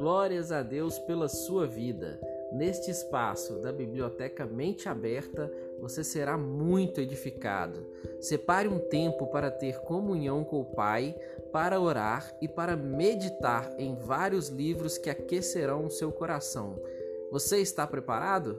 Glórias a Deus pela sua vida. Neste espaço da Biblioteca Mente Aberta, você será muito edificado. Separe um tempo para ter comunhão com o Pai, para orar e para meditar em vários livros que aquecerão o seu coração. Você está preparado?